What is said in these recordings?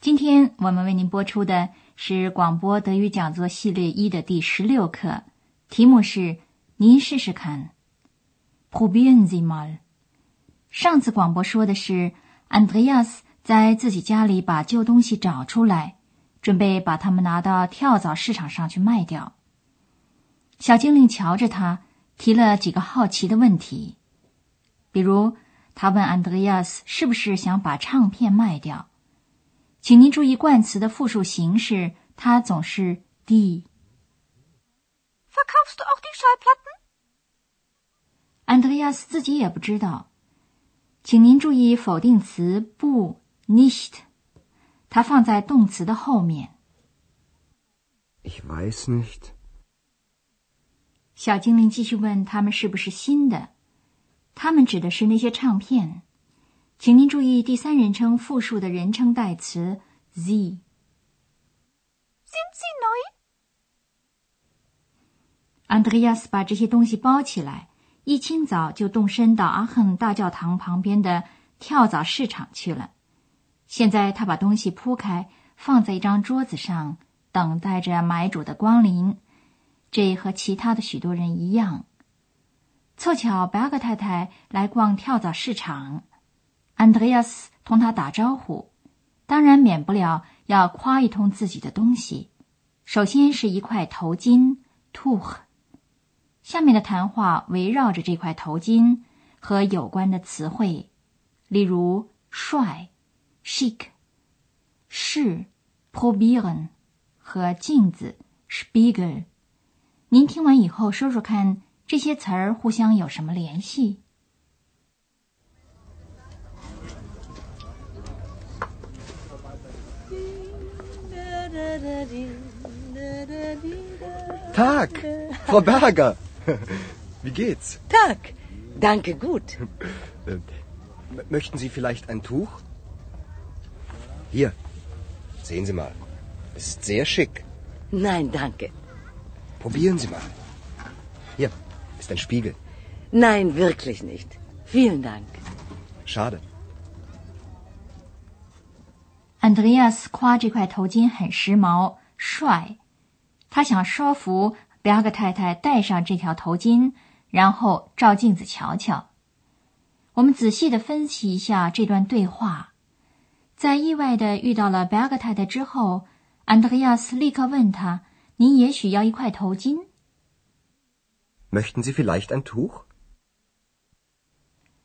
今天我们为您播出的。是广播德语讲座系列一的第十六课，题目是“您试试看 p r o b i e n Sie mal。上次广播说的是，Andreas 在自己家里把旧东西找出来，准备把它们拿到跳蚤市场上去卖掉。小精灵瞧着他，提了几个好奇的问题，比如他问 Andreas 是不是想把唱片卖掉。请您注意冠词的复数形式，它总是 die。Verkaufst du auch die Schallplatten？安德烈亚斯自己也不知道。请您注意否定词不 nicht，它放在动词的后面。Ich weiß nicht。小精灵继续问他们是不是新的？他们指的是那些唱片。请您注意第三人称复数的人称代词 z。Sind sie neu？安德烈亚斯把这些东西包起来，一清早就动身到阿亨大教堂旁边的跳蚤市场去了。现在他把东西铺开，放在一张桌子上，等待着买主的光临。这和其他的许多人一样。凑巧白格太太来逛跳蚤市场。Andreas 同他打招呼，当然免不了要夸一通自己的东西。首先是一块头巾 （tuch），下面的谈话围绕着这块头巾和有关的词汇，例如帅 （chic）、是 （probieren） 和镜子 （spiegel）。您听完以后说说看，这些词儿互相有什么联系？Tag, Frau Berger. Wie geht's? Tag, danke gut. Möchten Sie vielleicht ein Tuch? Hier, sehen Sie mal. Es ist sehr schick. Nein, danke. Probieren Sie mal. Hier ist ein Spiegel. Nein, wirklich nicht. Vielen Dank. Schade. Andreas 夸这块头巾很时髦、帅。他想说服贝尔格太太戴上这条头巾，然后照镜子瞧瞧。我们仔细的分析一下这段对话。在意外的遇到了贝尔格太太之后，安德烈亚斯立刻问他：“您也许要一块头巾？”Möchten Sie vielleicht ein Tuch？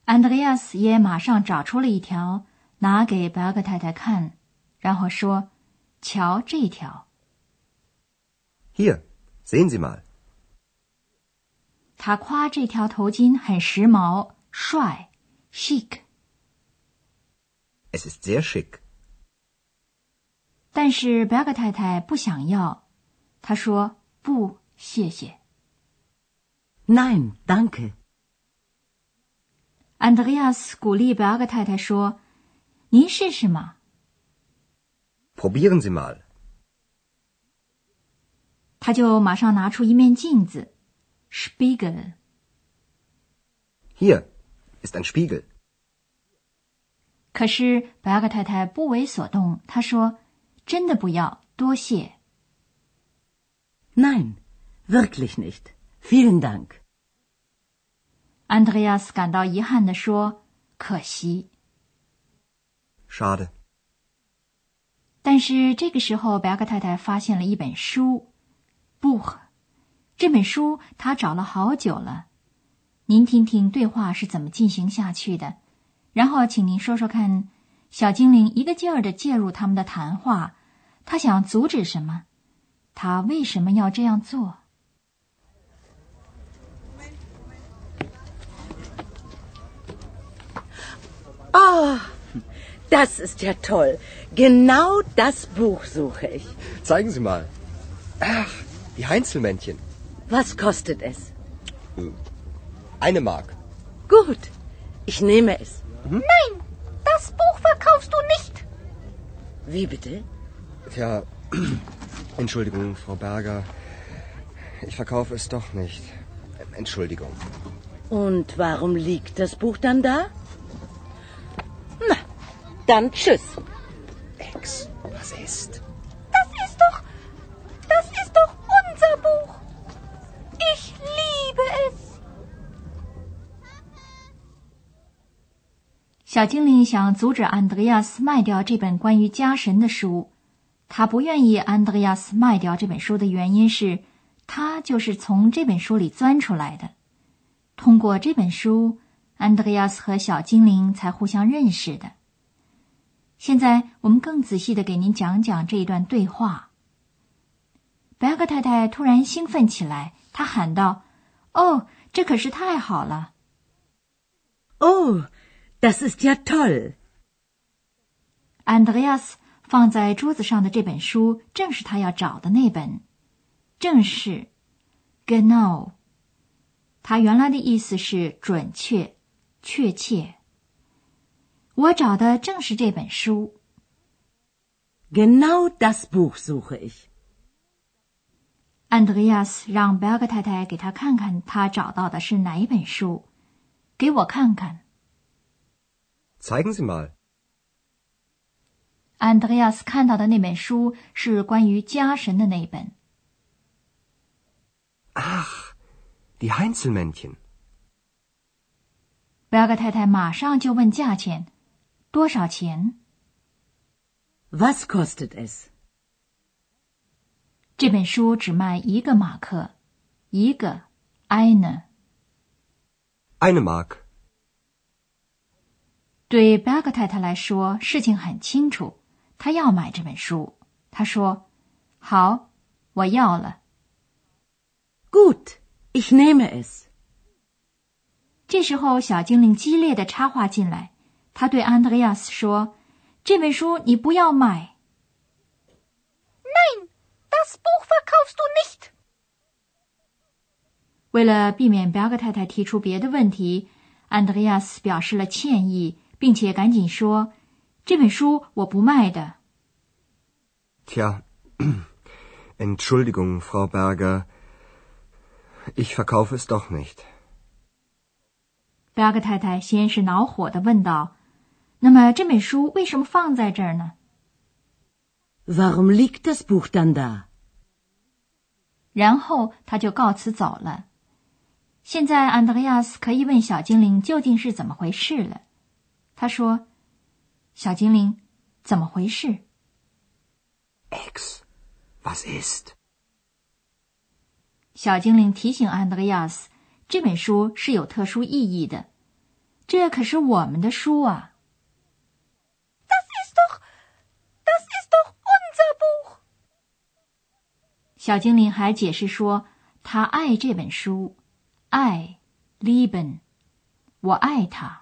安德烈亚斯也马上找出了一条，拿给贝尔格太太看，然后说：“瞧这条。” Hier, sehen Sie mal。他夸这条头巾很时髦、帅，chic。Es ist sehr schick。但是贝格太太不想要，她说：“不，谢谢。” Nein, danke。安德烈亚斯鼓励贝格太太说：“您试试嘛。” Probieren Sie mal。他就马上拿出一面镜子，Spiegel。Hier ist ein Spiegel。可是白格太太不为所动，她说：“真的不要，多谢。” Nein, wirklich nicht. Vielen Dank. Andreas 感到遗憾地说：“可惜。” Schade。 但是这个时候，白克太太发现了一本书。不，这本书她找了好久了。您听听对话是怎么进行下去的，然后请您说说看，小精灵一个劲儿的介入他们的谈话，他想阻止什么？他为什么要这样做啊 das ist ja toll. Genau das Buch suche ich. Zeigen Sie mal. Ach. Die Heinzelmännchen. Was kostet es? Eine Mark. Gut, ich nehme es. Nein, das Buch verkaufst du nicht. Wie bitte? Tja, Entschuldigung, Frau Berger. Ich verkaufe es doch nicht. Entschuldigung. Und warum liegt das Buch dann da? Na, dann tschüss. Ex, was ist? Das ist doch. Das ist doch unser Buch. Ich liebe es. 小精灵想阻止安德烈亚斯卖掉这本关于家神的书。他不愿意安德烈亚斯卖掉这本书的原因是，他就是从这本书里钻出来的。通过这本书，安德烈亚斯和小精灵才互相认识的。现在我们更仔细的给您讲讲这一段对话。白克太太突然兴奋起来，她喊道：“哦，这可是太好了！” Oh, das ist ja toll. 安德烈亚斯放在桌子上的这本书，正是他要找的那本，正是 genau。他原来的意思是准确、确切。我找的正是这本书。Genau das Buch suche ich. 安德烈亚斯让贝尔格太太给他看看他找到的是哪一本书，给我看看。Zeigen Sie mal. 安德烈亚斯看到的那本书是关于家神的那一本。Ach, die Heinzelmännchen. 贝尔格太太马上就问价钱，多少钱？Was kostet es? 这本书只卖一个马克，一个 eine。Eine Mark. 对贝尔格太太来说，事情很清楚，她要买这本书。她说：“好，我要了。Gut, ich nehme es. ”这时候，小精灵激烈的插话进来，他对安德烈亚斯说：“这本书你不要买。Nein, das Buch verkaufst du nicht. ”为了避免贝尔格太太提出别的问题，安德烈亚斯表示了歉意，并且赶紧说：“这本书我不卖的。Tja, Entschuldigung, Frau Berger. Ich verkaufe es doch nicht. ”太太先是恼火的问道：“那么这本书为什么放在这儿呢？” Warum liegt das Buch dann da? 然后他就告辞走了。现在安德烈亚斯可以问小精灵究竟是怎么回事了。他说：“小精灵，怎么回事 Ex, was ist?？” 小精灵提醒安德烈亚斯，这本书是有特殊意义的，这可是我们的书啊。小精灵还解释说，他爱这本书，爱 lieben，我爱它。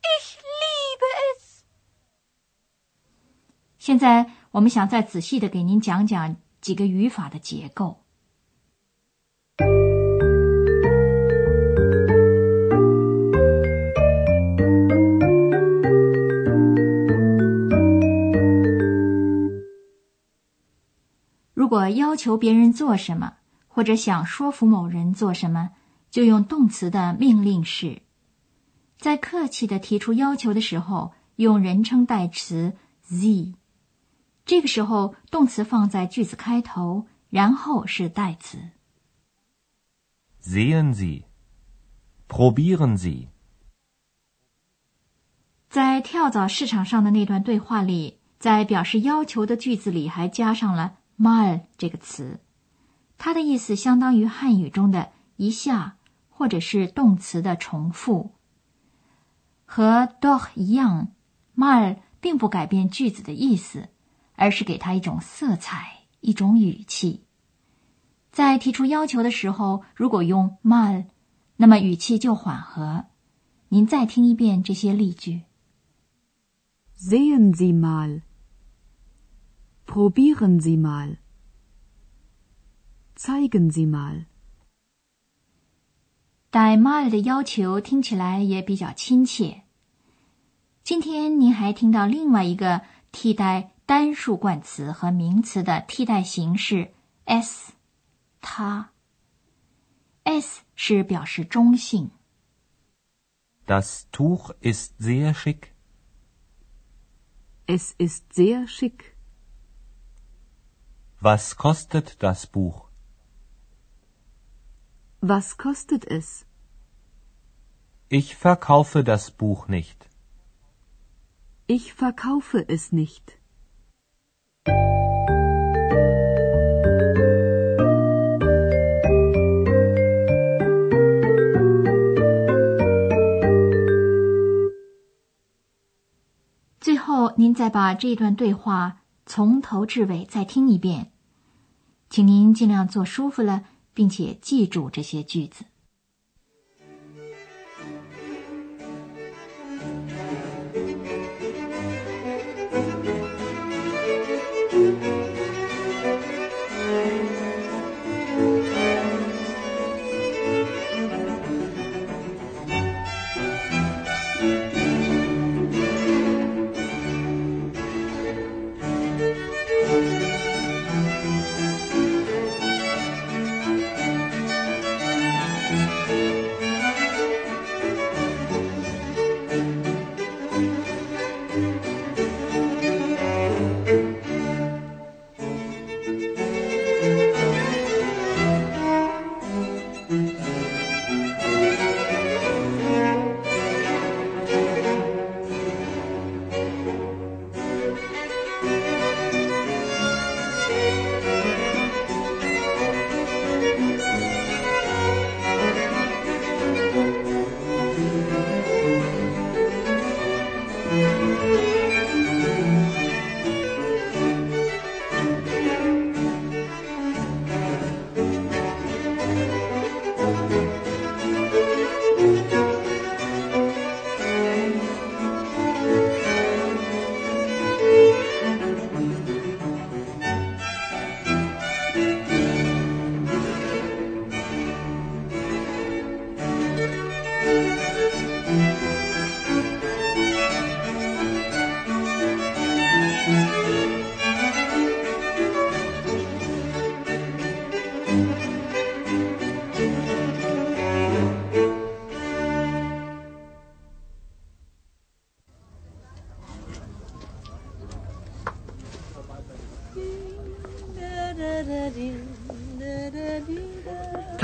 Ich liebe es. 现在我们想再仔细的给您讲讲几个语法的结构。果要求别人做什么，或者想说服某人做什么，就用动词的命令式。在客气的提出要求的时候，用人称代词 z。这个时候，动词放在句子开头，然后是代词。Sehen Sie. Probieren Sie. 在跳蚤市场上的那段对话里，在表示要求的句子里还加上了 mal 这个词，它的意思相当于汉语中的一下或者是动词的重复。和 doch 一样，mal 并不改变句子的意思，而是给它一种色彩、一种语气。在提出要求的时候，如果用 mal，那么语气就缓和。您再听一遍这些例句。Sehen Sie mal. Probieren Sie mal. Zeigen Sie mal. 马 mal 的要求听起来也比较亲切。今天您还听到另外一个替代单数冠词和名词的替代形式 s，它 s 是表示中性。Das Tuch ist sehr schick. Es ist sehr schick. Was kostet das Buch? Was kostet es? Ich verkaufe das Buch nicht. Ich verkaufe es nicht. 最后，您再把这段对话从头至尾再听一遍， 请您尽量坐舒服了，并且记住这些句子。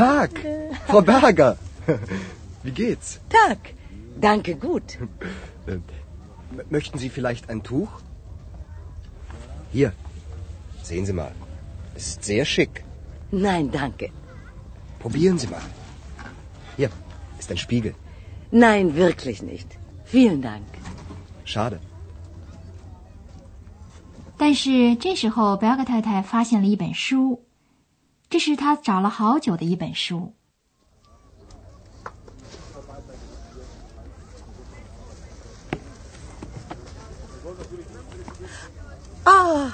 Tag, Frau Berger. Wie geht's? Tag. Danke, gut. Äh, möchten Sie vielleicht ein Tuch? Hier, sehen Sie mal. Es ist sehr schick. Nein, danke. Probieren Sie mal. Hier ist ein Spiegel. Nein, wirklich nicht. Vielen Dank. Schade. 但是这时候，贝尔格太太发现了一本书， 这是她找了好久的一本书。Ah,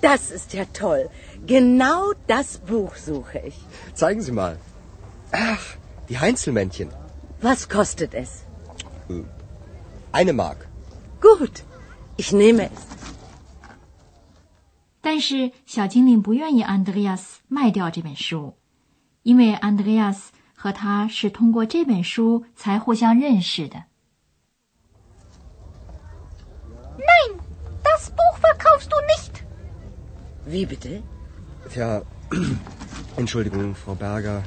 das ist ja toll. Genau das Buch suche ich. Zeigen Sie mal. Ach, die Heinzelmännchen. Was kostet es? Eine Mark. Gut, ich nehme es. 但是小精灵不愿意安德烈亚斯卖掉这本书，因为安德烈亚斯和他是通过这本书才互相认识的。 Nein, das Buch verkaufst du nicht. Wie bitte? Tja, Entschuldigung, Frau Berger.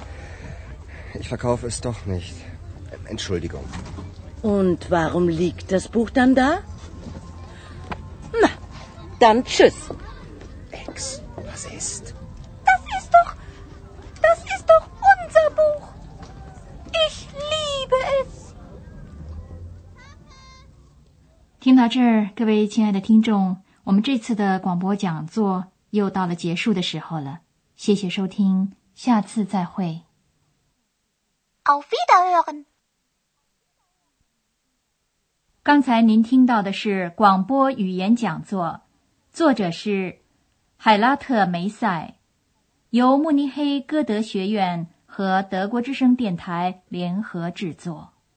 Ich verkaufe es doch nicht. Entschuldigung. Und warum liegt das Buch dann da? Na, dann tschüss. 听到这儿，各位亲爱的听众，我们这次的广播讲座又到了结束的时候了。谢谢收听，下次再会。Auf Wiederhören. 刚才您听到的是广播语言讲座，作者是海拉特梅塞，由慕尼黑歌德学院和德国之声电台联合制作。